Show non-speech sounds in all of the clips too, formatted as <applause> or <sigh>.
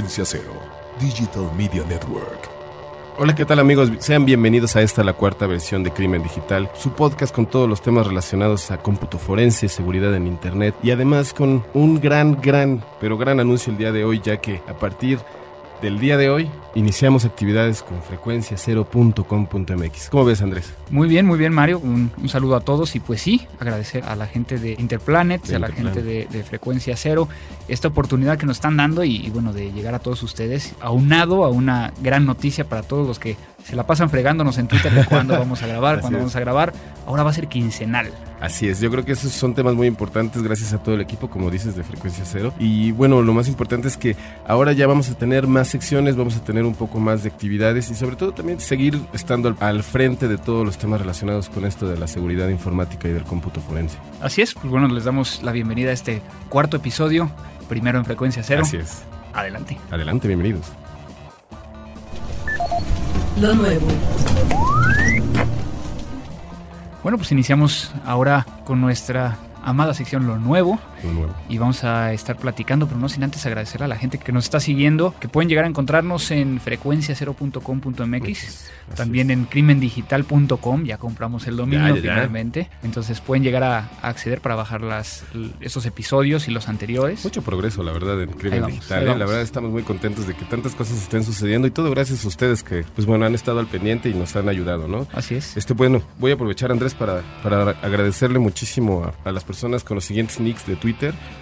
Cero, Digital Media Network. Hola, ¿qué tal amigos? Sean bienvenidos a esta, la cuarta versión de Crimen Digital, su podcast con todos los temas relacionados a cómputo forense, seguridad en Internet y además con un gran, gran, pero gran anuncio el día de hoy, ya que a partir del día de hoy iniciamos actividades con frecuencia0.com.mx. ¿Cómo ves, Andrés? Muy bien, muy bien, Mario. Un, un, saludo a todos y pues sí, agradecer a la gente de Interplanet, de a la gente de, de, Frecuencia Cero, esta oportunidad que nos están dando y, y, bueno, de llegar a todos ustedes, aunado a una gran noticia para todos los que se la pasan fregándonos en Twitter de cuándo <laughs> vamos a grabar, cuándo vamos a grabar. Ahora va a ser quincenal. Así es, yo creo que esos son temas muy importantes gracias a todo el equipo, como dices, de Frecuencia Cero. Y bueno, lo más importante es que ahora ya vamos a tener más secciones, vamos a tener un poco más de actividades y sobre todo también seguir estando al, al frente de todos los temas relacionados con esto de la seguridad informática y del cómputo forense. Así es, pues bueno, les damos la bienvenida a este cuarto episodio, primero en Frecuencia Cero. Así es. Adelante. Adelante, bienvenidos. Lo nuevo. Bueno, pues iniciamos ahora con nuestra amada sección Lo Nuevo. Nuevo. Y vamos a estar platicando, pero no sin antes agradecer a la gente que nos está siguiendo, que pueden llegar a encontrarnos en frecuencia0.com.mx, también en crimendigital.com, ya compramos el dominio Ya, ya, ya. finalmente. Entonces pueden llegar a, a acceder para bajar las, esos episodios y los anteriores. Mucho progreso, la verdad, en Crimen vamos, Digital. ¿eh? La verdad, estamos muy contentos de que tantas cosas estén sucediendo y todo gracias a ustedes que, pues bueno, han estado al pendiente y nos han ayudado, ¿no? Así es. Este, bueno, voy a aprovechar, Andrés, para, para agradecerle muchísimo a, a las personas con los siguientes nicks de Twitter.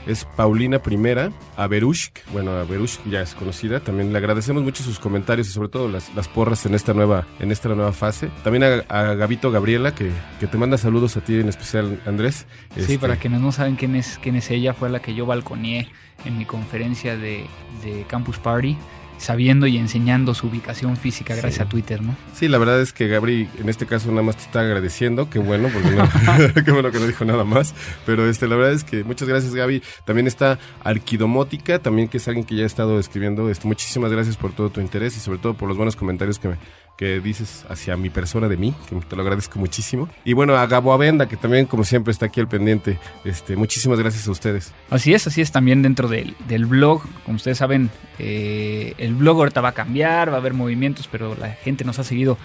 Es Paulina Primera, Averushk, bueno, Averushk ya es conocida. También le agradecemos mucho sus comentarios y sobre todo las, las porras en esta nueva, en esta nueva fase. También a, a Gabito Gabriela, que, que te manda saludos a ti en especial, Andrés. Sí, Este, para quienes no saben quién es, quién es ella, fue la que yo balconeé en mi conferencia de, de Campus Party, sabiendo y enseñando su ubicación física gracias Sí. a Twitter, ¿no? Sí, la verdad es que Gabri en este caso nada más te está agradeciendo, qué bueno, porque no, <laughs> qué bueno que no dijo nada más, pero este la verdad es que muchas gracias Gaby. También está Arquidomótica, también que es alguien que ya ha estado escribiendo, este, muchísimas gracias por todo tu interés y sobre todo por los buenos comentarios que me, que dices hacia mi persona de mí, que te lo agradezco muchísimo. Y bueno, a Gabo Avenda, que también como siempre está aquí al pendiente, este, muchísimas gracias a ustedes. Así es, así es también dentro del, del blog. Como ustedes saben, eh, el blog ahorita va a cambiar, va a haber movimientos, pero la gente nos ha seguido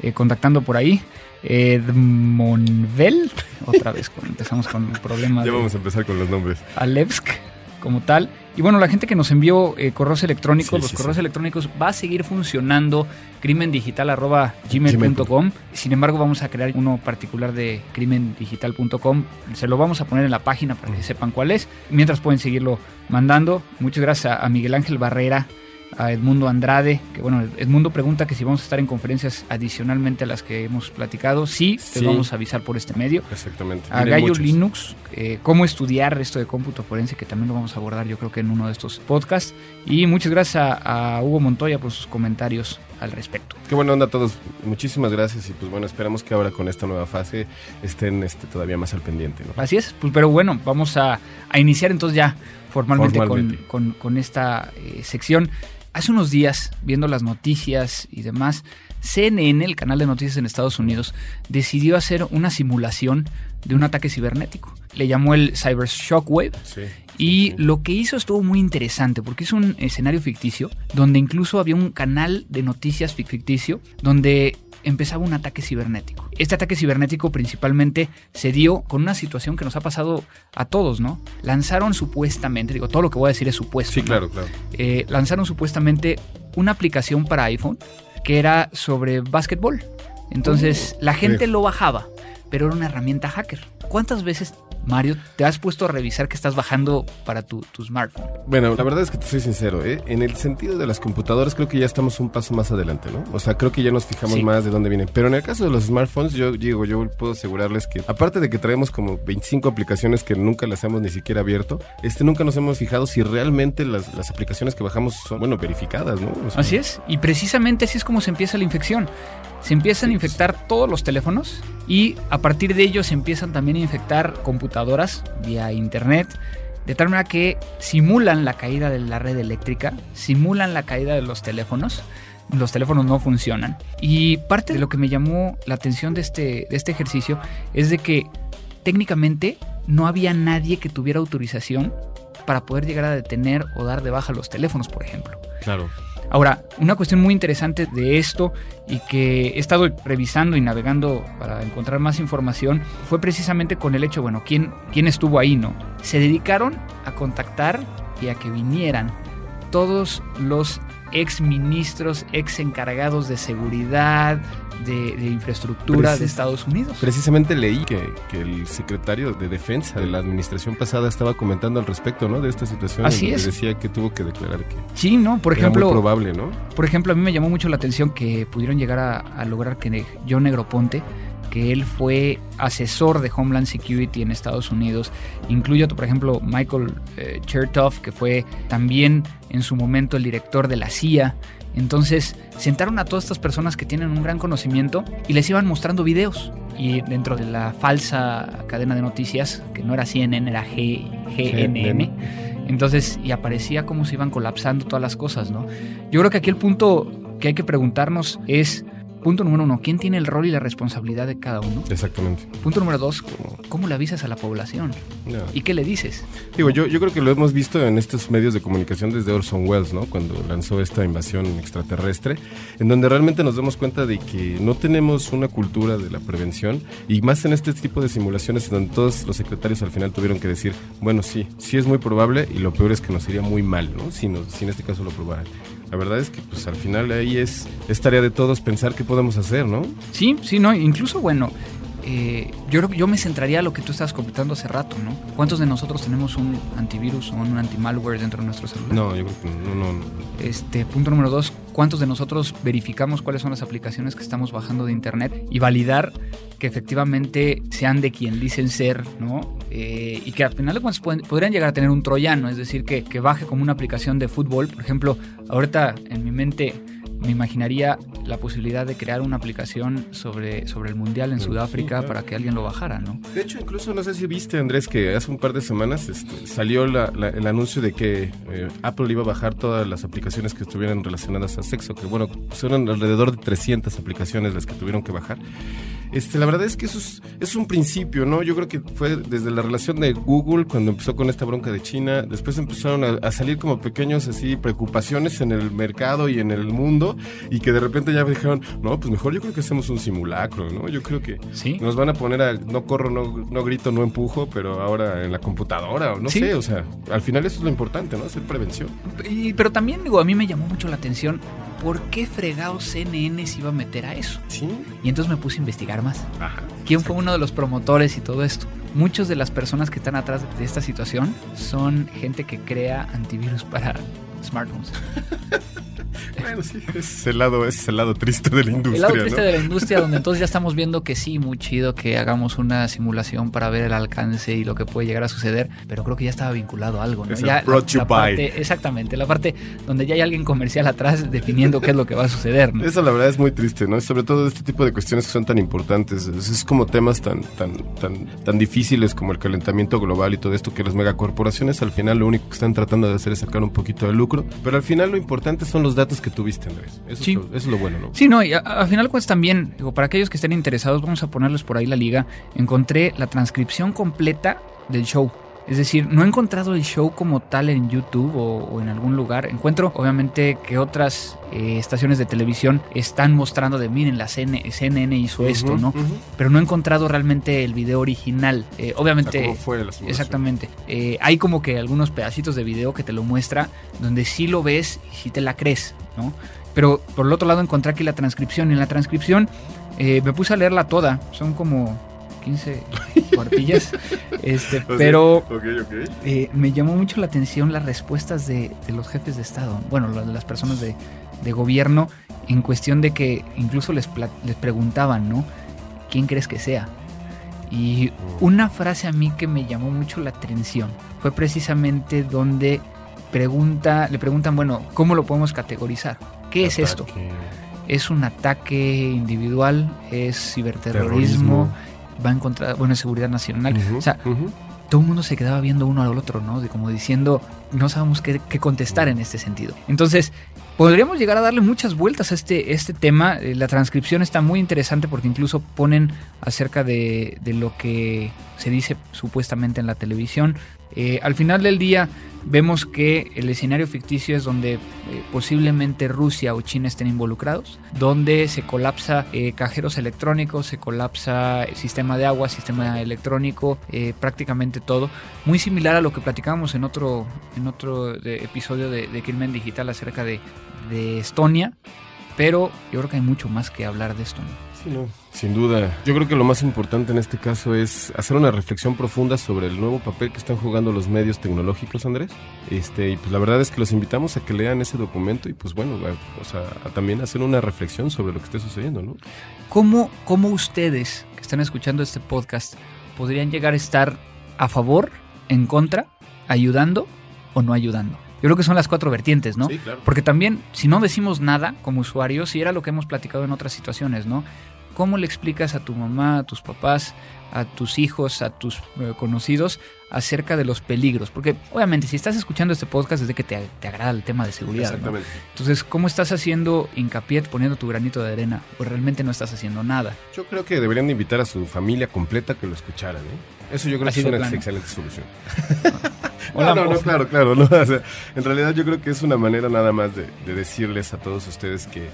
eh, contactando por ahí. Edmonvel, otra vez empezamos con el problema Ya de vamos a empezar con los nombres. Alevsk como tal. Y bueno, la gente que nos envió eh, correos electrónicos, Sí, los sí, correos sí. electrónicos va a seguir funcionando crimendigital.gmail.com. Sin embargo, vamos a crear uno particular de crimendigital.com. Se lo vamos a poner en la página para que sepan cuál es. Mientras pueden seguirlo mandando. Muchas gracias a, a Miguel Ángel Barrera, a Edmundo Andrade, que bueno, Edmundo pregunta que si vamos a estar en conferencias adicionalmente a las que hemos platicado. Sí, Sí. les vamos a avisar por este medio Exactamente. a Vienen Gallo muchos. Linux, eh, cómo estudiar esto de cómputo forense, que también lo vamos a abordar yo creo que en uno de estos podcasts. Y muchas gracias a, a Hugo Montoya por sus comentarios al respecto. Qué buena onda a todos. Muchísimas gracias y pues bueno, esperamos que ahora con esta nueva fase estén este, todavía más al pendiente. ¿no? Así es, pues, pero bueno, vamos a, a iniciar entonces ya formalmente, Formalmente. Con, con- con esta eh, sección. Hace unos días, viendo las noticias y demás, CNN, el canal de noticias en Estados Unidos, decidió hacer una simulación de un ataque cibernético. Le llamó el Cyber Shockwave Sí. Y lo que hizo estuvo muy interesante porque es un escenario ficticio donde incluso había un canal de noticias fic- ficticio donde empezaba un ataque cibernético. Este ataque cibernético principalmente se dio con una situación que nos ha pasado a todos, ¿no? Lanzaron supuestamente, digo, todo lo que voy a decir es supuesto. Sí, ¿no? claro, claro. Eh, lanzaron supuestamente una aplicación para iPhone que era sobre básquetbol. Entonces la gente lo bajaba, pero era una herramienta hacker. ¿Cuántas veces Mario, ¿te has puesto a revisar qué estás bajando para tu, tu smartphone? Bueno, la verdad es que te soy sincero, ¿eh? en el sentido de las computadoras creo que ya estamos un paso más adelante, ¿no? O sea, creo que ya nos fijamos Sí. más de dónde vienen. Pero en el caso de los smartphones, yo digo, yo puedo asegurarles que aparte de que traemos como 25 aplicaciones que nunca las hemos ni siquiera abierto, este nunca nos hemos fijado si realmente las, las aplicaciones que bajamos son, bueno, verificadas, ¿no? O sea, Así es, y precisamente así es como se empieza la infección. Se empiezan a infectar todos los teléfonos y a partir de ello se empiezan también a infectar computadoras vía internet, de tal manera que simulan la caída de la red eléctrica, simulan la caída de los teléfonos. Los teléfonos no funcionan. Y parte de lo que me llamó la atención de este, de este ejercicio es de que técnicamente no había nadie que tuviera autorización para poder llegar a detener o dar de baja los teléfonos, por ejemplo. Claro. Ahora, una cuestión muy interesante de esto y que he estado revisando y navegando para encontrar más información fue precisamente con el hecho, bueno, ¿quién, quién estuvo ahí, no? Se dedicaron a contactar y a que vinieran todos los ex ministros, ex encargados de seguridad, de, de infraestructura de Estados Unidos. Precisamente leí que, que el secretario de defensa de la administración pasada estaba comentando al respecto, ¿no? De esta situación. Así es. Decía que tuvo que declarar que Sí, ¿no? Por era ejemplo, muy probable, ¿no? Por ejemplo, a mí me llamó mucho la atención que pudieron llegar a, a lograr que John Negroponte, que él fue asesor de Homeland Security en Estados Unidos, incluyo, por ejemplo, Michael eh, Chertoff, que fue también en su momento el director de la CIA. Entonces, sentaron a todas estas personas que tienen un gran conocimiento y les iban mostrando videos. Y dentro de la falsa cadena de noticias, que no era CNN, era G- GNN, entonces, y aparecía cómo se iban colapsando todas las cosas, ¿no? Yo creo que aquí el punto que hay que preguntarnos es, punto número uno, ¿quién tiene el rol y la responsabilidad de cada uno? Exactamente. Punto número dos, ¿cómo, le avisas a la población? No. ¿Y qué le dices? Digo, yo, yo creo que lo hemos visto en estos medios de comunicación desde Orson Welles, ¿no? Cuando lanzó esta invasión extraterrestre, en donde realmente nos damos cuenta de que no tenemos una cultura de la prevención y más en este tipo de simulaciones en donde todos los secretarios al final tuvieron que decir, bueno, sí, sí es muy probable y lo peor es que nos iría muy mal, ¿no? Si, nos- si en este caso lo probaran. La verdad es que pues al final ahí es, es tarea de todos pensar qué podemos hacer, ¿no? Sí, sí, no, incluso bueno, eh, yo creo que yo me centraría a lo que tú estabas comentando hace rato, ¿no? ¿Cuántos de nosotros tenemos un antivirus o un antimalware dentro de nuestro celular? No, yo creo que no, no, no. Este, punto número dos, ¿cuántos de nosotros verificamos cuáles son las aplicaciones que estamos bajando de internet y validar que efectivamente sean de quien dicen ser, ¿no? Eh, y que al final de cuentas pueden- podrían llegar a tener un troyano, es decir, que, que baje como una aplicación de fútbol. Por ejemplo, ahorita en mi mente me imaginaría la posibilidad de crear una aplicación sobre, sobre el Mundial en Sí, Sudáfrica claro. para que alguien lo bajara, ¿no? De hecho, incluso no sé si viste, Andrés, que hace un par de semanas este, salió la- la- el anuncio de que eh, Apple iba a bajar todas las aplicaciones que estuvieran relacionadas a sexo, que bueno, son alrededor de 300 aplicaciones las que tuvieron que bajar. Este, la verdad es que eso es, es un principio, ¿no? Yo creo que fue desde la relación de Google cuando empezó con esta bronca de China, después empezaron a, a salir como pequeños así preocupaciones en el mercado y en el mundo y que de repente ya dijeron, no, pues mejor yo creo que hacemos un simulacro, ¿no? Yo creo que Sí. nos van a poner a no corro, no, no grito, no empujo, pero ahora en la computadora o no Sí. sé, o sea, al final eso es lo importante, ¿no? Hacer prevención. Y- pero también, digo, a mí me llamó mucho la atención por qué fregado CNN se iba a meter a eso. Sí. Y entonces me puse a investigar más. Ajá. ¿Quién fue uno de los promotores y todo esto? Muchas de las personas que están atrás de esta situación son gente que crea antivirus para smartphones. <laughs> <laughs> Bueno, sí, ese es el lado, es el lado triste de la industria, El lado triste ¿no? de la industria, donde entonces ya estamos viendo que sí, muy chido que hagamos una simulación para ver el alcance y lo que puede llegar a suceder, pero creo que ya estaba vinculado a algo, ¿no? Es el Ya brought you by. parte- exactamente, la parte donde ya hay alguien comercial atrás definiendo qué es lo que va a suceder, ¿no? Eso la verdad es muy triste, ¿no? Sobre todo este tipo de cuestiones que son tan importantes. Es, es como temas tan, tan, tan, tan difíciles como el calentamiento global y todo esto que las megacorporaciones al final lo único que están tratando de hacer es sacar un poquito de lucro. Pero al final lo importante son los datos que tuviste, Andrés. Eso, Sí. es, lo, eso es lo bueno, ¿no? Sí, no, y a- al final pues también, digo, para aquellos que estén interesados, vamos a ponerles por ahí la liga. Encontré la transcripción completa del show. Es decir, no he encontrado el show como tal en YouTube o, o en algún lugar. Encuentro, obviamente, que otras eh, estaciones de televisión están mostrando de, miren, la CN CNN hizo esto, ¿no? Pero no he encontrado realmente el video original. Eh, O sea, obviamente... ¿Cómo fue la? Exactamente. Eh, hay como que algunos pedacitos de video que te lo muestra donde sí lo ves y sí te la crees, ¿no? Pero por el otro lado encontré aquí la transcripción y en la transcripción eh, me puse a leerla toda. Son como 15 cuartillas. <laughs> este, pero eh, me llamó mucho la atención las respuestas de, los jefes de Estado, bueno, las personas de, de, gobierno, en cuestión de que incluso les, les preguntaban, ¿no? ¿Quién crees que sea? Y una frase a mí que me llamó mucho la atención fue precisamente donde pregunta, le preguntan, bueno, ¿cómo lo podemos categorizar? ¿Qué es esto? ¿Es un ataque individual? ¿Es ciberterrorismo? ¿Va en contra, bueno, seguridad nacional? o sea, todo el mundo se quedaba viendo uno al otro, ¿no? De como diciendo, no sabemos qué, contestar en este sentido. Entonces, podríamos llegar a darle muchas vueltas a este, este tema. Eh, la transcripción está muy interesante porque incluso ponen acerca de, de lo que se dice supuestamente en la televisión. Eh, al final del día vemos que el escenario ficticio es donde eh, posiblemente Rusia o China estén involucrados, donde se colapsa eh, cajeros electrónicos, se colapsa el sistema de agua, sistema electrónico, prácticamente todo. Muy similar a lo que platicábamos en otro, en otro episodio de, de, Crimen Digital acerca de, de Estonia, pero yo creo que hay mucho más que hablar de no, sin duda. Yo creo que lo más importante en este caso es hacer una reflexión profunda sobre el nuevo papel que están jugando los medios tecnológicos, Andrés. Este, y pues la verdad es que los invitamos a que lean ese documento y pues bueno, o sea, a también hacer una reflexión sobre lo que esté sucediendo, ¿no? ¿Cómo, ¿Cómo ustedes que están escuchando este podcast podrían llegar a estar a favor, en contra, ayudando o no ayudando? Yo creo que son las cuatro vertientes, ¿no? Sí, claro. Porque también, si no decimos nada como usuarios, y era lo que hemos platicado en otras situaciones, ¿no? ¿Cómo le explicas a tu mamá, a tus papás, a tus hijos, a tus eh, conocidos acerca de los peligros? Porque obviamente si estás escuchando este podcast es de que te, agrada el tema de seguridad. Exactamente. Entonces, ¿cómo estás haciendo hincapié poniendo tu granito de arena? O realmente no estás haciendo nada. Yo creo que deberían invitar a su familia completa que lo escucharan. ¿eh? Eso yo creo que es una excelente solución. <laughs> no, no, no, claro, claro. No, en realidad yo creo que es una manera nada más de, decirles a todos ustedes que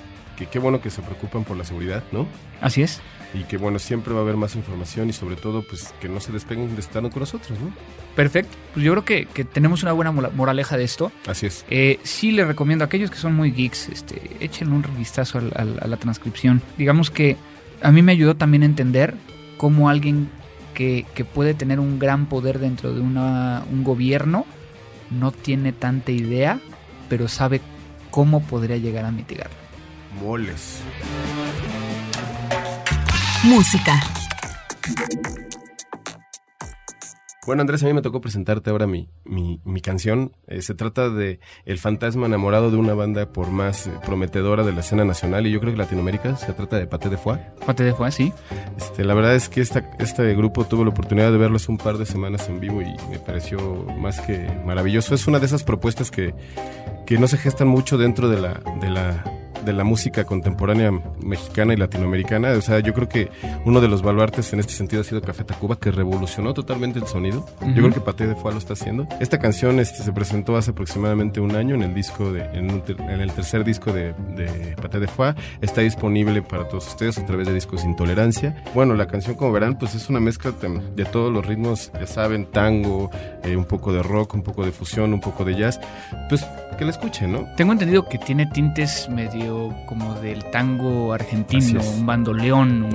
qué bueno que se preocupan por la seguridad, ¿no? Así es. Y que bueno, siempre va a haber más información y sobre todo pues que no se despeguen de estando con nosotros, ¿no? Perfecto. Pues yo creo que, tenemos una buena moraleja de esto. Así es. Eh, sí les recomiendo a aquelles que son muy geeks, este, échenle un vistazo a, la transcripción. Digamos que a mí me ayudó también a entender cómo alguien que, que puede tener un gran poder dentro de una, un gobierno no tiene tanta idea, pero sabe cómo podría llegar a mitigarlo. Moles. Música. Bueno, Andrés, a mí me tocó presentarte ahora mi, mi, canción. Eh, se trata de El fantasma enamorado de una banda por más eh, prometedora de la escena nacional y yo creo que Latinoamérica. Se trata de Paté de Foie. Paté de Foie, sí. Este, la verdad es que esta, este grupo tuve la oportunidad de verlos un par de semanas en vivo y me pareció más que maravilloso. Es una de esas propuestas que, que no se gestan mucho dentro de la, de la de la música contemporánea mexicana y latinoamericana. O sea, yo creo que uno de los baluartes en este sentido ha sido Café Tacuba, que revolucionó totalmente el sonido. Yo creo que Paté de Foie lo está haciendo. Esta canción este, se presentó hace aproximadamente un año en el disco de, en, el tercer disco de, de Paté de Foie. Está disponible para todos ustedes a través de Discos Intolerancia. Bueno, la canción, como verán, pues es una mezcla de, todos los ritmos, ya saben, tango, eh, un poco de rock, un poco de fusión, un poco de jazz. Pues que la escuchen, ¿no? Tengo entendido que tiene tintes medio como del tango argentino, un bandoleón,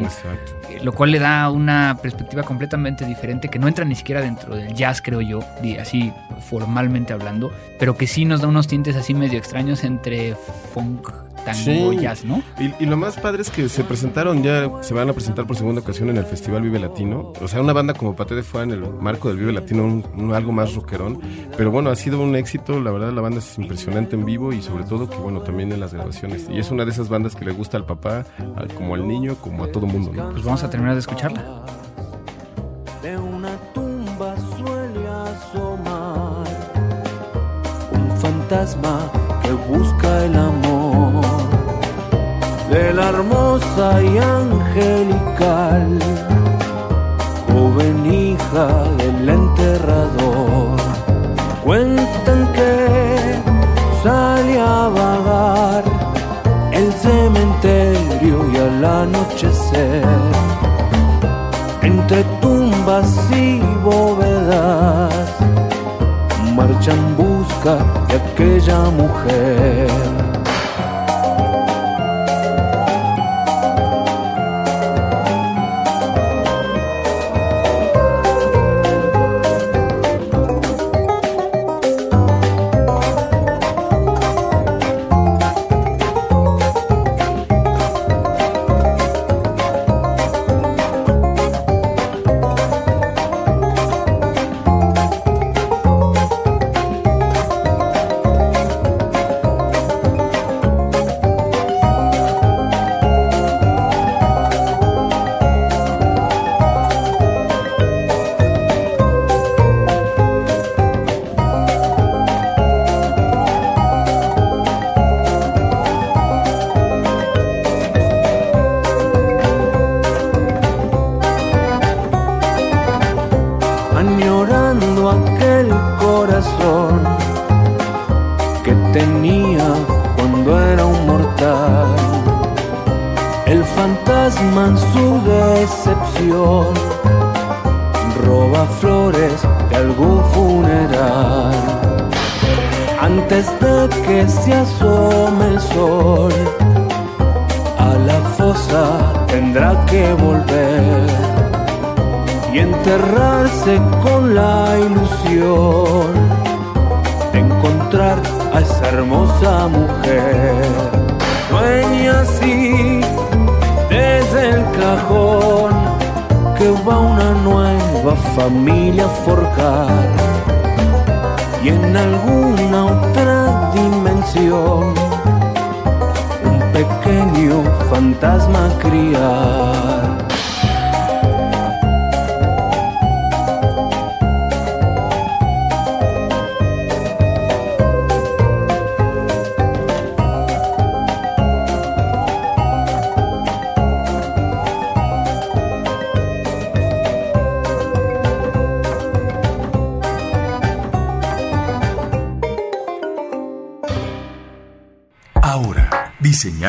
eh, lo cual le da una perspectiva completamente diferente que no entra ni siquiera dentro del jazz, creo yo, así formalmente hablando, pero que sí nos da unos tintes así medio extraños entre funk, tango, jazz, ¿no? Y, lo más padre es que se presentaron ya, se van a presentar por segunda ocasión en el Festival Vive Latino. O sea, una banda como Pate de fue en el marco del Vive Latino, un, algo más rockerón. Pero bueno, ha sido un éxito. La verdad, la banda es impresionante en vivo y sobre todo que, bueno, también en las grabaciones. Y es una de esas bandas que le gusta al papá, como al niño, como a todo mundo, ¿no? Pues vamos a terminar de escucharla. De una tumba suele asomar un fantasma que busca el amor de la hermosa y mujer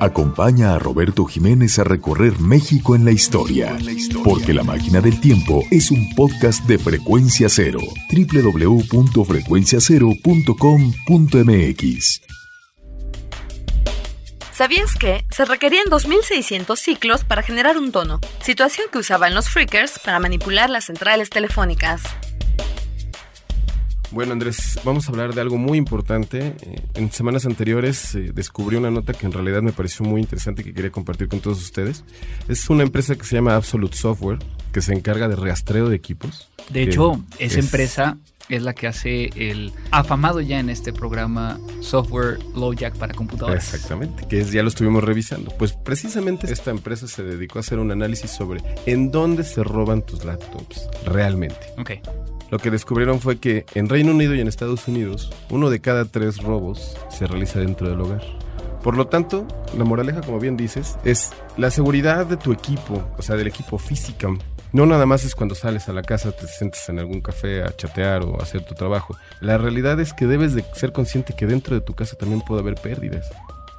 Acompaña a Roberto Jiménez a recorrer México en la historia. Porque La Máquina del Tiempo es un podcast de frecuencia cero. www.frecuenciacero.com.mx. ¿Sabías que se requerían 2600 ciclos para generar un tono? Situación que usaban los freakers para manipular las centrales telefónicas. Bueno, Andrés, vamos a hablar de algo muy importante. Eh, En semanas anteriores eh, descubrí una nota que en realidad me pareció muy interesante y que quería compartir con todos ustedes. Es una empresa que se llama Absolute Software, que se encarga de rastreo de equipos. De hecho, esa es- empresa es la que hace el afamado ya en este programa software low jack para computadoras. Exactamente, que es, ya lo estuvimos revisando. Pues precisamente esta empresa se dedicó a hacer un análisis sobre en dónde se roban tus laptops realmente. Ok. Lo que descubrieron fue que en Reino Unido y en Estados Unidos, uno de cada tres robos se realiza dentro del hogar. Por lo tanto, la moraleja, como bien dices, es la seguridad de tu equipo, o sea, del equipo física. No nada más es cuando sales a la casa, te sientes en algún café a chatear o a hacer tu trabajo. La realidad es que debes de ser consciente que dentro de tu casa también puede haber pérdidas.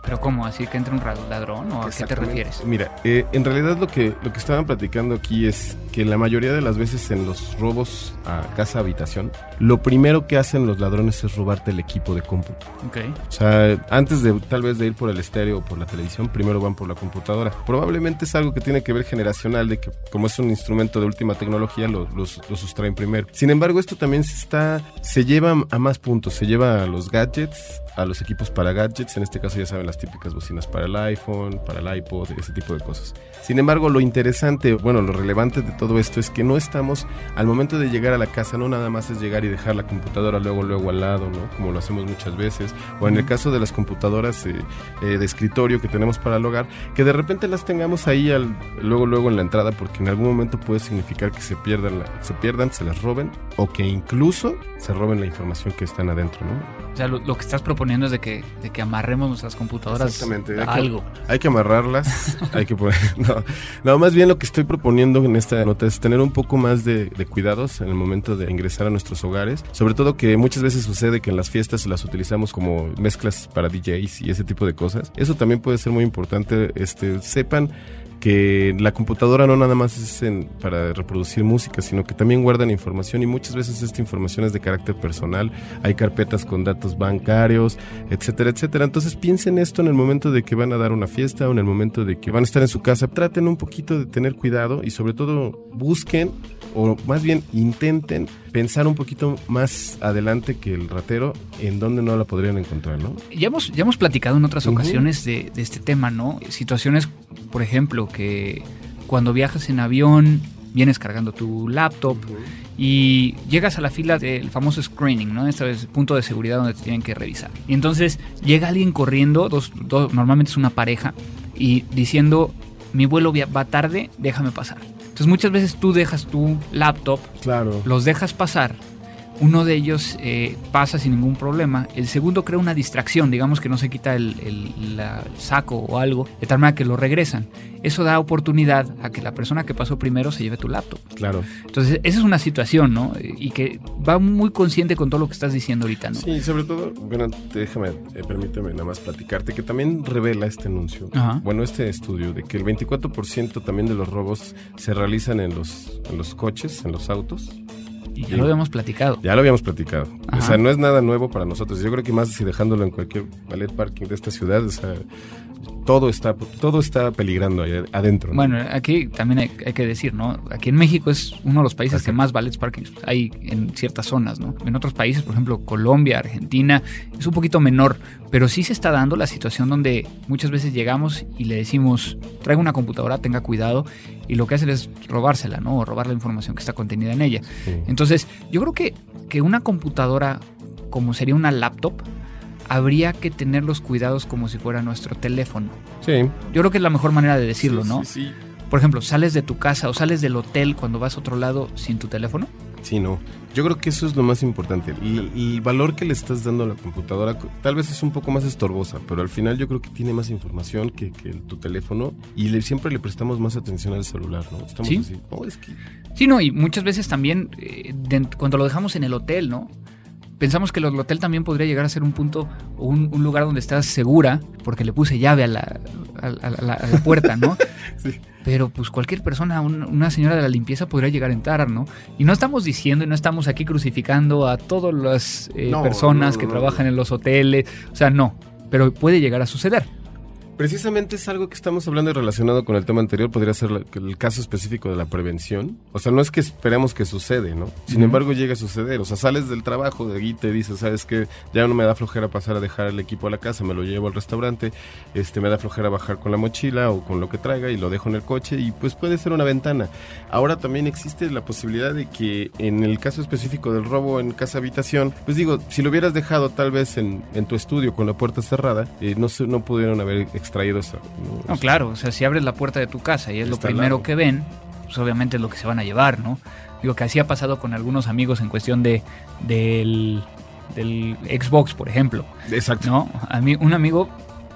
Pero ¿cómo? ¿Así que entra un ladrón o a qué te refieres? Mira, eh, en realidad lo que, lo que estaban platicando aquí es que la mayoría de las veces en los robos a casa habitación, lo primero que hacen los ladrones es robarte el equipo de cómputo. Ok. O sea, antes de tal vez de ir por el estéreo o por la televisión, primero van por la computadora. Probablemente es algo que tiene que ver generacional, de que como es un instrumento de última tecnología, lo, los, lo sustraen primero. Sin embargo, esto también se está, se lleva a más puntos, se lleva a los gadgets, a los equipos para gadgets, en este caso ya saben las típicas bocinas para el iPhone, para el iPod, ese tipo de cosas. Sin embargo, lo interesante, bueno, lo relevante de todo esto es que no estamos, al momento de llegar a la casa, no nada más es llegar y dejar la computadora luego, luego al lado, ¿no? Como lo hacemos muchas veces. O en el caso de las computadoras eh, eh, de escritorio que tenemos para el hogar, que de repente las tengamos ahí al, luego, luego en la entrada, porque en algún momento puede significar que se pierdan, la- se pierdan, se las roben, o que incluso se roben la información que están adentro, ¿no? O sea, lo, lo que estás proponiendo es de que, de que amarremos nuestras computadoras Exactamente. a Hay que- algo. Hay que amarrarlas, <laughs> hay que poner... No, no, más bien lo que estoy proponiendo en esta nota es tener un poco más de, de cuidados en el momento de ingresar a nuestros hogares. Sobre todo que muchas veces sucede que en las fiestas las utilizamos como mezclas para DJs y ese tipo de cosas. Eso también puede ser muy importante. Este, sepan que la computadora no nada más es en- para reproducir música, sino que también guardan información y muchas veces esta información es de carácter personal. Hay carpetas con datos bancarios, etcétera, etcétera. Entonces piensen esto en el momento de que van a dar una fiesta o en el momento de que van a estar en su casa. Traten un poquito de tener cuidado y sobre todo busquen o más bien intenten pensar un poquito más adelante que el ratero en dónde no la podrían encontrar, ¿no? Ya hemos, ya hemos platicado en otras ocasiones de, de este tema, ¿no? Situaciones, por ejemplo, que cuando viajas en avión, vienes cargando tu laptop y llegas a la fila del famoso screening, ¿no? Este es el punto de seguridad donde te tienen que revisar. Y entonces llega alguien corriendo, dos, dos- normalmente es una pareja, y diciendo mi vuelo va tarde, déjame pasar. Entonces muchas veces tú dejas tu laptop, Claro. los dejas pasar, uno de ellos eh, pasa sin ningún problema, el segundo crea una distracción, digamos que no se quita el, el- la- el saco o algo, de tal manera que lo regresan. Eso da oportunidad a que la persona que pasó primero se lleve tu laptop. Claro. Entonces, esa es una situación, ¿no? Y que va muy consciente con todo lo que estás diciendo ahorita, ¿no? Sí, sobre todo, bueno, déjame, eh, permíteme nada más platicarte que también revela este anuncio, Ajá. bueno, este estudio, de que el 24% también de los robos se realizan en los, en los coches, en los autos. Ya lo habíamos platicado. Ya lo habíamos platicado. O sea, no es nada nuevo para nosotros. Yo creo que más si dejándolo en cualquier ballet parking de esta ciudad, o sea, todo está, todo está peligrando ahí adentro. ¿no? Bueno, aquí también hay, hay que decir, ¿no? Aquí en México es uno de los países que más ballets parkings hay en ciertas zonas, ¿no? En otros países, por ejemplo, Colombia, Argentina, es un poquito menor, pero sí se está dando la situación donde muchas veces llegamos y le decimos, traiga una computadora, tenga cuidado, y lo que hacen es robársela, ¿no? O robar la información que está contenida en ella. Sí. Entonces, yo creo que, que una computadora, como sería una laptop, habría que tener los cuidados como si fuera nuestro teléfono. Sí. Yo creo que es la mejor manera de decirlo, Sí, ¿no? Sí, sí. Por ejemplo, sales de tu casa o sales del hotel cuando vas a otro lado sin tu teléfono. Sí, no. Yo creo que eso es lo más importante. El, el valor que le estás dando a la computadora tal vez es un poco más estorbosa, pero al final yo creo que tiene más información que, que tu teléfono y le- siempre le prestamos más atención al celular, ¿no? Estamos Sí. así. "No, es que Sí, no, y muchas veces también eh, de- cuando lo dejamos en el hotel, ¿no? Pensamos que el hotel también podría llegar a ser un punto o un, un lugar donde estás segura porque le puse llave a la, a, a- a la, a la puerta, ¿no? <laughs> Sí. Pero pues cualquier persona, un- una señora de la limpieza podría llegar a entrar, ¿no? Y no estamos diciendo y no estamos aquí crucificando a todas las eh, No, personas no, que trabajan en los hoteles, o sea, no, pero puede llegar a suceder. Precisamente es algo que estamos hablando y relacionado con el tema anterior, podría ser el caso específico de la prevención. O sea, no es que esperemos que sucede, ¿no? Sin embargo, llega a suceder. O sea, sales del trabajo de ahí te dices, ¿sabes qué? Ya no me da flojera pasar a dejar el equipo a la casa, me lo llevo al restaurante, este, me da flojera bajar con la mochila o con lo que traiga y lo dejo en el coche y pues puede ser una ventana. Ahora también existe la posibilidad de que en el caso específico del robo en casa habitación, pues digo, si lo hubieras dejado tal vez en, en tu estudio con la puerta cerrada, eh, no, no pudieron haber ¿no? No, claro, o sea, si abres la puerta de tu casa y es lo primero que ven, pues obviamente es lo que se van a llevar, ¿no? Digo que así ha pasado con algunos amigos en cuestión de del, del Xbox, por ejemplo, Exacto. ¿no? A mí un amigo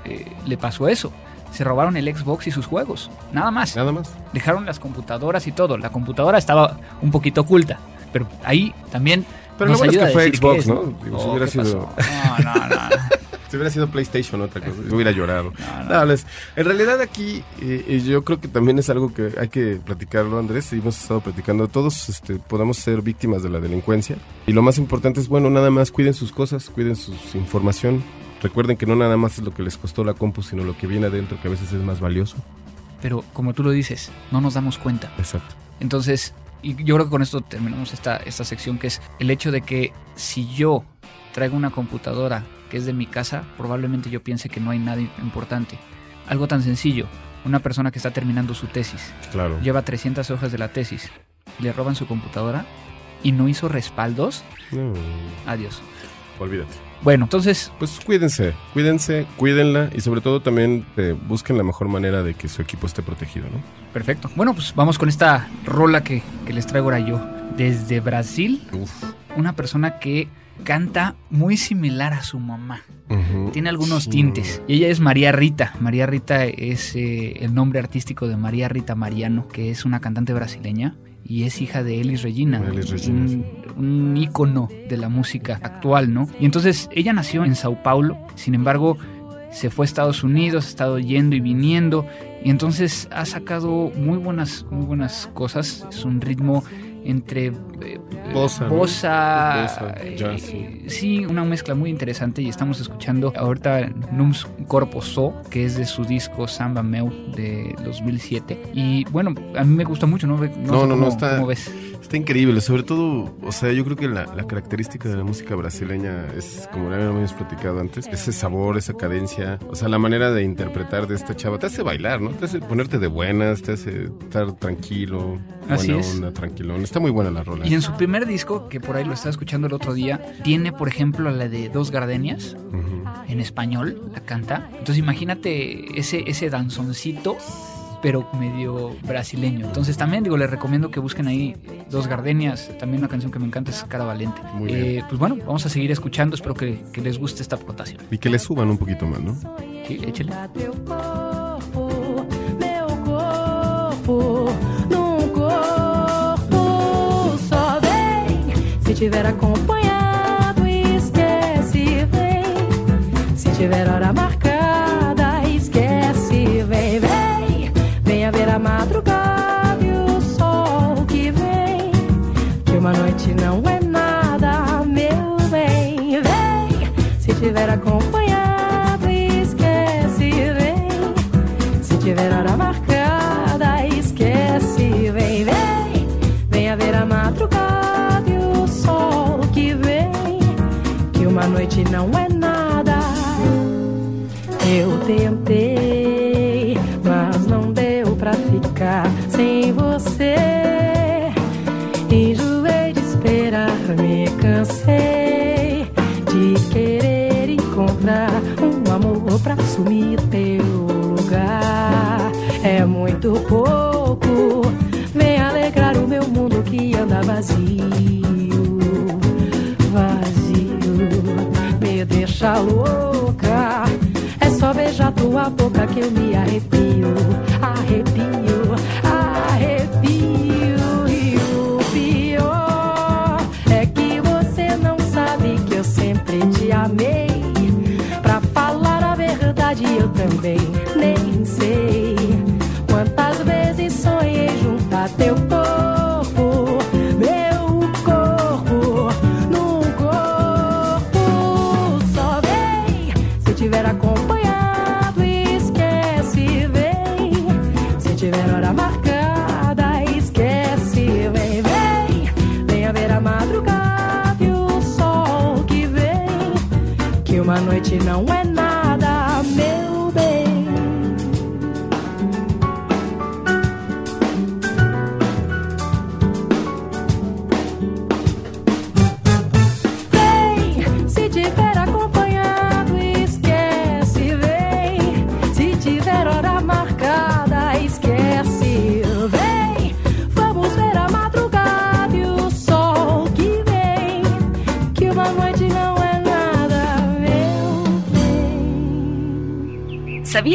eh, le pasó eso. Se robaron el Xbox y sus juegos, nada más. Nada más. Dejaron las computadoras y todo. La computadora estaba un poquito oculta, pero ahí también Pero nos lo bueno es que fue Xbox, es, ¿no? Digo, si Oh, hubiera ¿qué sido- pasó? No, no, no. <laughs> Si hubiera sido PlayStation otra cosa, yo hubiera llorado. No, no. En realidad aquí eh, yo creo que también es algo que hay que platicarlo, Andrés, y hemos estado platicando. Todos este, podemos ser víctimas de la delincuencia. Y lo más importante es, bueno, nada más cuiden sus cosas, cuiden su información. Recuerden que no nada más es lo que les costó la compu, sino lo que viene adentro, que a veces es más valioso. Pero como tú lo dices, no nos damos cuenta. Exacto. Entonces, y yo creo que con esto terminamos esta, esta sección, que es el hecho de que si yo traigo una computadora que es de mi casa, probablemente yo piense que no hay nada importante. Algo tan sencillo, una persona que está terminando su tesis, Claro. lleva 300 hojas de la tesis, le roban su computadora y no hizo respaldos, No, adiós. olvídate. Bueno, entonces, Pues cuídense, cuídense, cuídenla y sobre todo también eh, busquen la mejor manera de que su equipo esté protegido, ¿no? perfecto. Bueno, pues vamos con esta rola que, que les traigo ahora yo. Desde Brasil, Uf. una persona que canta muy similar a su mamá. Tiene algunos Sí. tintes. Y ella es María Rita. María Rita es eh, el nombre artístico de María Rita Mariano, que es una cantante brasileña y es hija de Elis Regina, Elis Regina, un, un ícono de la música actual, ¿no? Y entonces ella nació en Sao Paulo, sin embargo se fue a Estados Unidos, ha estado yendo y viniendo y entonces ha sacado muy buenas, muy buenas cosas. Es un ritmo entre Bossa, ¿no? bossa, Bossa, eh, jazz, sí. sí, una mezcla muy interesante y estamos escuchando ahorita Nums Corpo So, que es de su disco Samba Meu de 2007 y bueno, a mí me gusta mucho, ¿no? No, sé No, no, no, cómo- está- cómo ves? Está increíble, sobre todo, o sea, yo creo que la, la característica de la música brasileña es, como ya habíamos platicado antes, ese sabor, esa cadencia, o sea, la manera de interpretar de esta chava, te hace bailar, ¿no? Te hace ponerte de buenas, te hace estar tranquilo, Así buena es. onda, tranquilón. Está muy buena la rola. Y en su primer disco, que por ahí lo estaba escuchando el otro día, tiene, por ejemplo, la de Dos Gardenias, en español, la canta. Entonces imagínate ese, ese danzoncito pero medio brasileño. Entonces también digo, les recomiendo que busquen ahí Dos Gardenias, también una canción que me encanta es Cara Valente. Muy Eh, bien. pues bueno, vamos a seguir escuchando, espero que, que les guste esta aportación. Y que le suban un poquito más, ¿no? Sí, échele. Tiver acompanhado, esquece, vem. Se tiver hora marcada, noite não é nada. Eu tentei, mas não deu pra ficar sem você. Enjoei de esperar, me cansei de querer encontrar um amor pra assumir teu lugar. É muito pouco, deixa louca. É só beijar tua boca que eu me arrepio,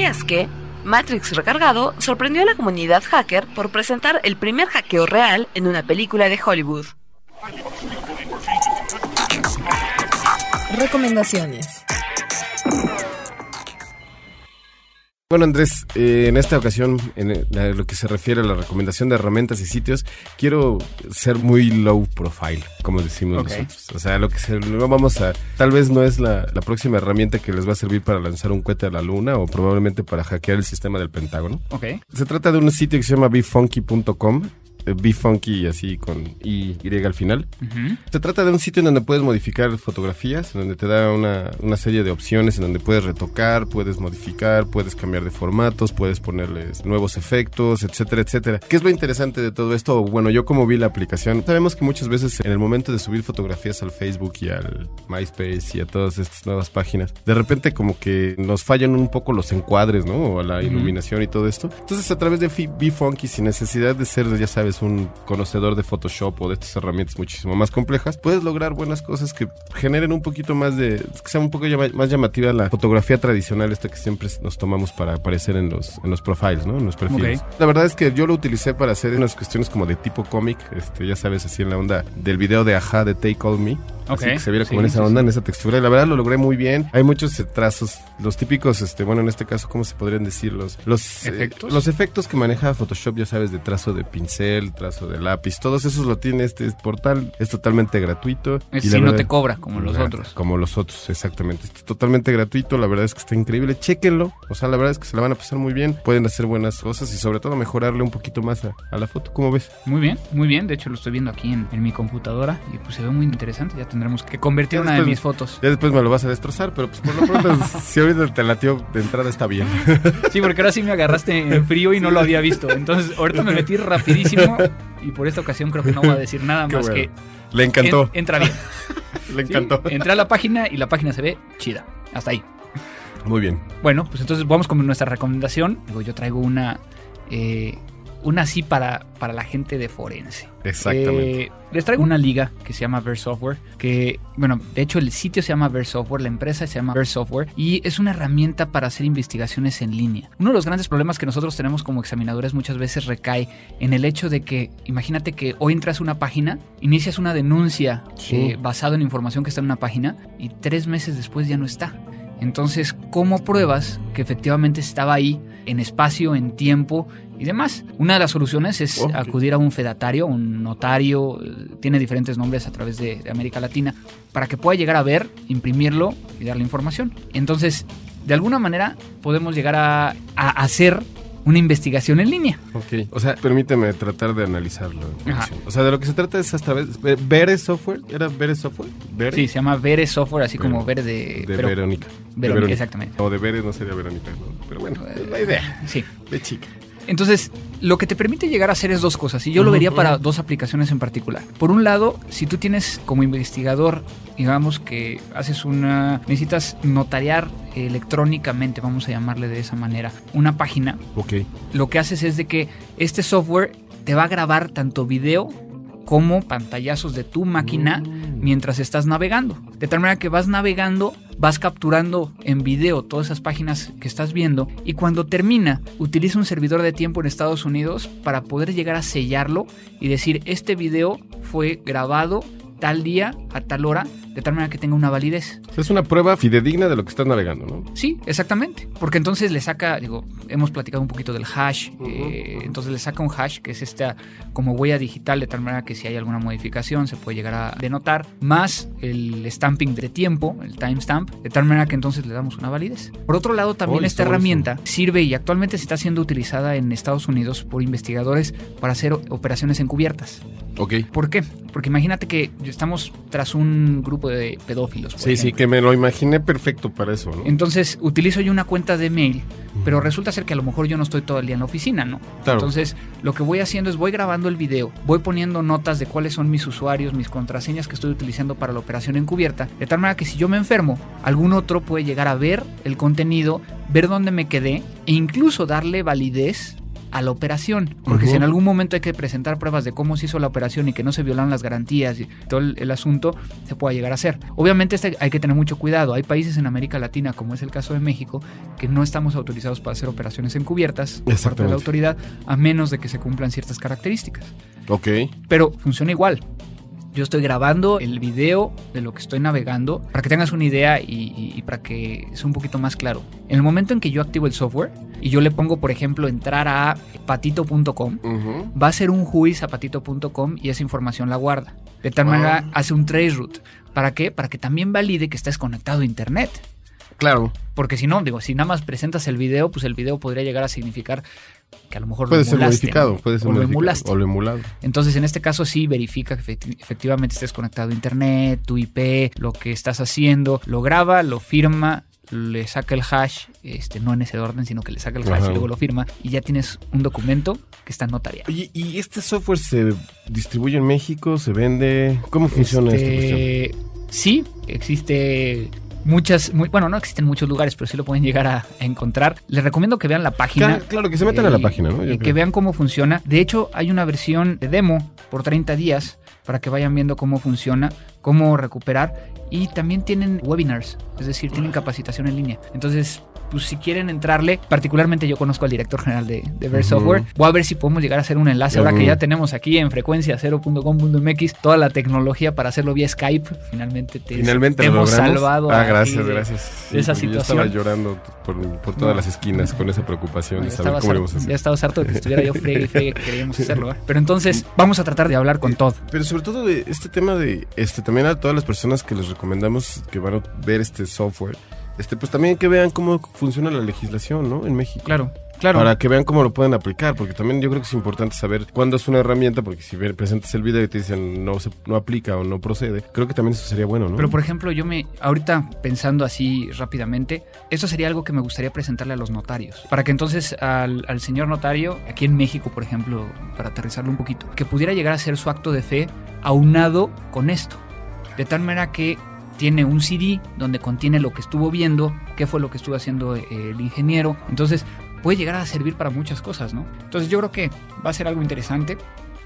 ¿Sabías que? Matrix Recargado sorprendió a la comunidad hacker por presentar el primer hackeo real en una película de Hollywood. Recomendaciones. Bueno, Andrés, eh, en esta ocasión, en lo que se refiere a la recomendación de herramientas y sitios, quiero ser muy low profile, como decimos nosotros. O sea, lo que se, no vamos a, tal vez no es la, la próxima herramienta que les va a servir para lanzar un cohete a la luna o probablemente para hackear el sistema del Pentágono. Ok. Se trata de un sitio que se llama befunky.com. eh, Befunky así con I, Y al final. Se trata de un sitio en donde puedes modificar fotografías, en donde te da una, una serie de opciones, en donde puedes retocar, puedes modificar, puedes cambiar de formatos, puedes ponerles nuevos efectos, etcétera, etcétera. ¿Qué es lo interesante de todo esto? Bueno, yo como vi la aplicación, sabemos que muchas veces en el momento de subir fotografías al Facebook y al MySpace y a todas estas nuevas páginas, de repente como que nos fallan un poco los encuadres, ¿no? O la iluminación y todo esto. Entonces a través de Fi- Befunky, sin necesidad de ser, ya sabes, un conocedor de Photoshop o de estas herramientas muchísimo más complejas, puedes lograr buenas cosas que generen un poquito más de, que sea un poco llama- más llamativa la fotografía tradicional esta que siempre nos tomamos para aparecer en los, en los profiles, ¿no? En los perfiles. La verdad es que yo lo utilicé para hacer unas cuestiones como de tipo cómic, este, ya sabes, así en la onda del video de Aja de Take All Me. Ok, Así que se viera como sí, en esa onda, sí. en esa textura. Y la verdad lo logré muy bien. Hay muchos trazos, los típicos, este, bueno, en este caso, ¿cómo se podrían decir? Los, los, eh, ¿Efectos? los efectos que maneja Photoshop, ya sabes, de trazo de pincel, trazo de lápiz. Todos esos lo tiene este portal. Es totalmente gratuito. Es y si no te cobra, como los otros. Como los otros, exactamente. Está totalmente gratuito. La verdad es que está increíble. Chéquenlo. O sea, la verdad es que se la van a pasar muy bien. Pueden hacer buenas cosas y sobre todo mejorarle un poquito más a, a la foto. ¿Cómo ves? Muy bien, muy bien. De hecho, lo estoy viendo aquí en, en mi computadora y pues se ve muy interesante. Ya tendremos que convertir una de mis fotos. Ya después me lo vas a destrozar, pero pues por lo pronto, <laughs> si ahorita te latió de entrada está bien. <laughs> Sí, porque ahora sí me agarraste en frío y no lo había visto. Entonces, ahorita me metí rapidísimo y por esta ocasión creo que no voy a decir nada Qué más bueno. que Le encantó. en- entra bien. <laughs> le Sí, encantó. Entré a la página y la página se ve chida. Hasta ahí. Muy bien. Bueno, pues entonces vamos con nuestra recomendación. Digo, yo traigo una eh, una así para, para la gente de forense. Exactamente. Eh, les traigo una liga que se llama Verse Software, que, bueno, de hecho el sitio se llama Verse Software, la empresa se llama Verse Software y es una herramienta para hacer investigaciones en línea. Uno de los grandes problemas que nosotros tenemos como examinadores muchas veces recae en el hecho de que, imagínate que hoy entras a una página, inicias una denuncia Sí. eh, basado en información que está en una página y tres meses después ya no está. Entonces, ¿cómo pruebas que efectivamente estaba ahí en espacio, en tiempo y demás? Una de las soluciones es acudir a un fedatario, un notario, eh, tiene diferentes nombres a través de, de América Latina, para que pueda llegar a ver, imprimirlo y darle información. Entonces, de alguna manera podemos llegar a, a hacer una investigación en línea. Ok. O sea, permíteme tratar de analizarlo. O sea, de lo que se trata es a través. eh, ¿Veres Software? ¿Era Veres Software? ¿Veres? Sí, se llama Vere Software, así como Vere. Vere de... De pero- Verónica. De Verónica, exactamente. O de Veres no sería Verónica, ¿no? Pero bueno, es la idea. Sí. De chica. Entonces, lo que te permite llegar a hacer es dos cosas, y yo lo vería para dos aplicaciones en particular. Por un lado, si tú tienes como investigador, digamos que haces una, necesitas notariar electrónicamente, vamos a llamarle de esa manera, una página, Ok. lo que haces es de que este software te va a grabar tanto video como pantallazos de tu máquina mientras estás navegando. De tal manera que vas navegando, vas capturando en video todas esas páginas que estás viendo y cuando termina, utiliza un servidor de tiempo en Estados Unidos para poder llegar a sellarlo y decir, este video fue grabado tal día, a tal hora, de tal manera que tenga una validez. Es una prueba fidedigna de lo que estás navegando, ¿no? Sí, exactamente. Porque entonces le saca, digo, hemos platicado un poquito del hash, eh, entonces le saca un hash que es esta como huella digital de tal manera que si hay alguna modificación se puede llegar a denotar, más el stamping de tiempo, el timestamp, de tal manera que entonces le damos una validez. Por otro lado, también esta herramienta sirve y actualmente se está siendo utilizada en Estados Unidos por investigadores para hacer operaciones encubiertas. Ok. ¿Por qué? Porque imagínate que estamos tras un grupo de pedófilos. por Sí, sí, que me lo imaginé perfecto para eso, ¿no? Entonces utilizo yo una cuenta de mail, pero resulta ser que a lo mejor yo no estoy todo el día en la oficina, ¿no? Claro. Entonces lo que voy haciendo es voy grabando el video, voy poniendo notas de cuáles son mis usuarios, mis contraseñas que estoy utilizando para la operación encubierta, de tal manera que si yo me enfermo, algún otro puede llegar a ver el contenido, ver dónde me quedé e incluso darle validez a la operación. Porque si en algún momento hay que presentar pruebas de cómo se hizo la operación y que no se violaron las garantías y todo el, el asunto, se puede llegar a hacer. Obviamente este hay que tener mucho cuidado. Hay países en América Latina, como es el caso de México, que no estamos autorizados para hacer operaciones encubiertas por parte de la autoridad, a menos de que se cumplan ciertas características. Ok. Pero funciona igual. Yo estoy grabando el video de lo que estoy navegando para que tengas una idea y, y- y para que sea un poquito más claro. En el momento en que yo activo el software y yo le pongo, por ejemplo, entrar a patito.com, va a ser un juiz a patito.com y esa información la guarda. De tal manera hace un traceroute. ¿Para qué? Para que también valide que estás conectado a internet. Claro. Porque si no, digo, si nada más presentas el video, pues el video podría llegar a significar que a lo mejor Puede lo ser emulaste, modificado, ¿no? puede ser o lo modificado. emulaste. O lo emulado. Entonces, en este caso sí verifica que efecti- efectivamente estés conectado a internet, tu IP, lo que estás haciendo, lo graba, lo firma, le saca el hash, este, no en ese orden, sino que le saca el hash Ajá. y luego lo firma y ya tienes un documento que está notariado. Oye, ¿y este software se distribuye en México? ¿Se vende? ¿Cómo funciona esta cuestión? Este, sí, existe muchas, muy, bueno, no existen muchos lugares, pero sí lo pueden llegar a, a encontrar. Les recomiendo que vean la página. Claro, claro, que se metan a la y- página, ¿no? Yo y que creo. vean cómo funciona. De hecho, hay una versión de demo por 30 días para que vayan viendo cómo funciona, cómo recuperar. Y también tienen webinars, es decir, tienen capacitación en línea. Entonces, pues si quieren entrarle, particularmente yo conozco al director general de, de. Software, voy a ver si podemos llegar a hacer un enlace ahora que ya tenemos aquí en frecuencia 0.com.mx toda la tecnología para hacerlo vía Skype. Finalmente te, Finalmente te hemos logramos. salvado. Ah, gracias, de- gracias. de esa porque yo situación. estaba llorando por, por todas No. las esquinas con esa preocupación de saber cómo íbamos a hacer. ya estabas harto de que estuviera yo fregue y fregue que queríamos hacerlo. ¿eh? Pero entonces vamos a tratar de hablar con Todd. Pero sobre todo de este tema de este también a todas las personas que les recomendamos que van a ver este software, este pues también que vean cómo funciona la legislación, ¿no? En México. Claro, claro. Para que vean cómo lo pueden aplicar, porque también yo creo que es importante saber cuándo es una herramienta, porque si presentas el video y te dicen no se no aplica o no procede, creo que también eso sería bueno, ¿no? Pero por ejemplo, yo me, ahorita pensando así rápidamente, eso sería algo que me gustaría presentarle a los notarios. Para que entonces al, al señor notario, aquí en México, por ejemplo, para aterrizarlo un poquito, que pudiera llegar a ser su acto de fe aunado con esto. De tal manera que tiene un CD donde contiene lo que estuvo viendo, qué fue lo que estuvo haciendo eh, el ingeniero. Entonces puede llegar a servir para muchas cosas, ¿no? Entonces yo creo que va a ser algo interesante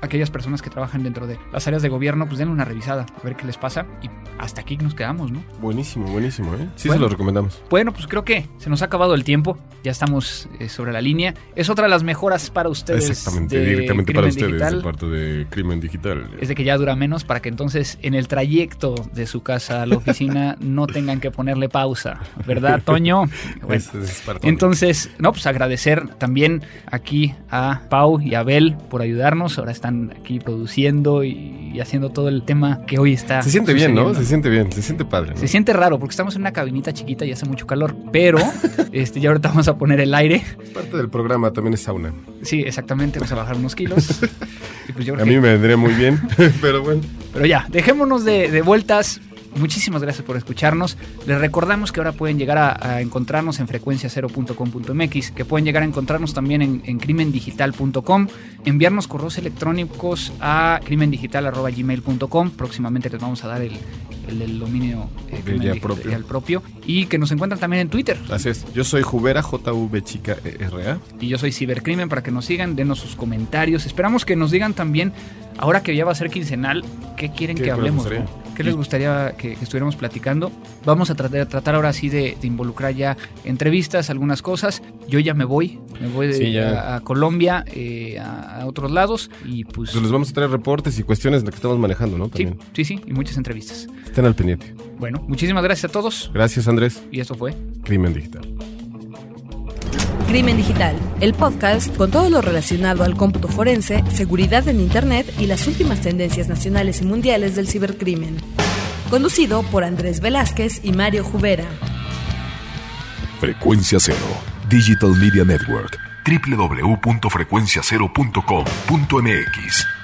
aquellas personas que trabajan dentro de las áreas de gobierno, pues den una revisada, a ver qué les pasa. Y hasta aquí nos quedamos, ¿no? Buenísimo, buenísimo, ¿eh? Sí, Bueno. se lo recomendamos. Bueno, pues creo que se nos ha acabado el tiempo. Ya estamos eh, sobre la línea. Es otra de las mejoras para ustedes. Exactamente, de directamente para ustedes, Digital. de parte de Crimen Digital. Es de que ya dura menos para que entonces en el trayecto de su casa a la oficina <laughs> no tengan que ponerle pausa. ¿Verdad, <laughs> Toño? Bueno, Es- es para todo. entonces, no, pues agradecer también aquí a Pau y a Abel por ayudarnos. Ahora están aquí produciendo y, y haciendo todo el tema que hoy está. se siente bien, ¿no? Se siente bien, se siente padre. ¿no? Se siente raro porque estamos en una cabinita chiquita y hace mucho calor, pero <laughs> este, ya ahorita vamos a poner el aire. Es parte del programa, también es sauna. Sí, exactamente, vamos a bajar unos kilos. <laughs> Y pues yo A que- mí me vendría muy bien, <laughs> pero bueno. Pero ya, dejémonos de, de vueltas. Muchísimas gracias por escucharnos. Les recordamos que ahora pueden llegar a, a encontrarnos en frecuencia0.com.mx, que pueden llegar a encontrarnos también en, en crimendigital.com, enviarnos correos electrónicos a crimendigital.gmail.com. Próximamente les vamos a dar el, el dominio eh, ya propio. el propio. Y que nos encuentran también en Twitter. Así es. Yo soy Jubera, JV chica E R A. Y yo soy Cibercrimen para que nos sigan, denos sus comentarios. Esperamos que nos digan también, ahora que ya va a ser quincenal, qué quieren ¿Qué que hablemos. ¿Qué les gustaría que, que estuviéramos platicando? Vamos a tratar, tratar ahora sí de, de involucrar ya entrevistas, algunas cosas. Yo ya me voy, me voy de- Sí, a, a Colombia, eh, a, a otros lados y pues... Pues les vamos a traer reportes y cuestiones de lo que estamos manejando, ¿no? También. sí, sí, y muchas entrevistas. Estén al pendiente. Bueno, muchísimas gracias a todos Gracias, Andrés. y esto fue... Crimen Digital. Crimen Digital, el podcast con todo lo relacionado al cómputo forense, seguridad en Internet y las últimas tendencias nacionales y mundiales del cibercrimen. Conducido por Andrés Velázquez y Mario Jubera. Frecuencia Cero, Digital Media Network, www.frecuenciacero.com.mx.